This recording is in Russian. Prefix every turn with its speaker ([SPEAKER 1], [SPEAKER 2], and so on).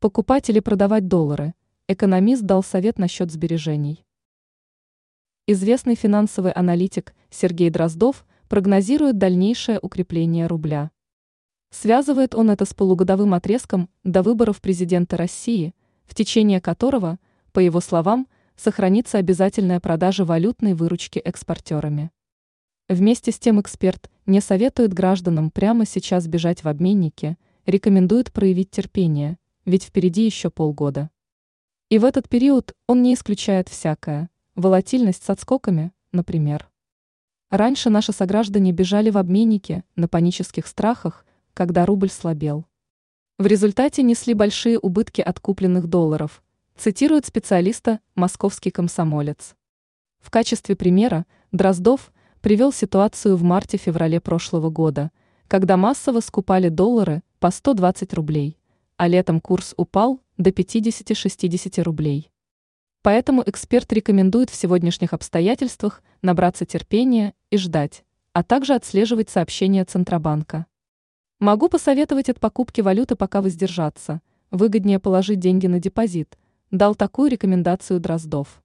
[SPEAKER 1] Покупать или продавать доллары? Экономист дал совет насчет сбережений. Известный финансовый аналитик Сергей Дроздов прогнозирует дальнейшее укрепление рубля. Связывает он это с полугодовым отрезком до выборов президента России, в течение которого, по его словам, сохранится обязательная продажа валютной выручки экспортерами. Вместе с тем эксперт не советует гражданам прямо сейчас бежать в обменники, рекомендует проявить терпение – ведь впереди еще полгода. И в этот период он не исключает всякое, волатильность с отскоками, например. Раньше наши сограждане бежали в обменники на панических страхах, когда рубль слабел. В результате несли большие убытки от купленных долларов, цитирует специалиста «Московский комсомолец». В качестве примера Дроздов привел ситуацию в марте-феврале прошлого года, когда массово скупали доллары по 120 рублей а летом курс упал до 50-60 рублей. Поэтому эксперт рекомендует в сегодняшних обстоятельствах набраться терпения и ждать, а также отслеживать сообщения Центробанка. Могу посоветовать от покупки валюты пока воздержаться, выгоднее положить деньги на депозит, дал такую рекомендацию Дроздов.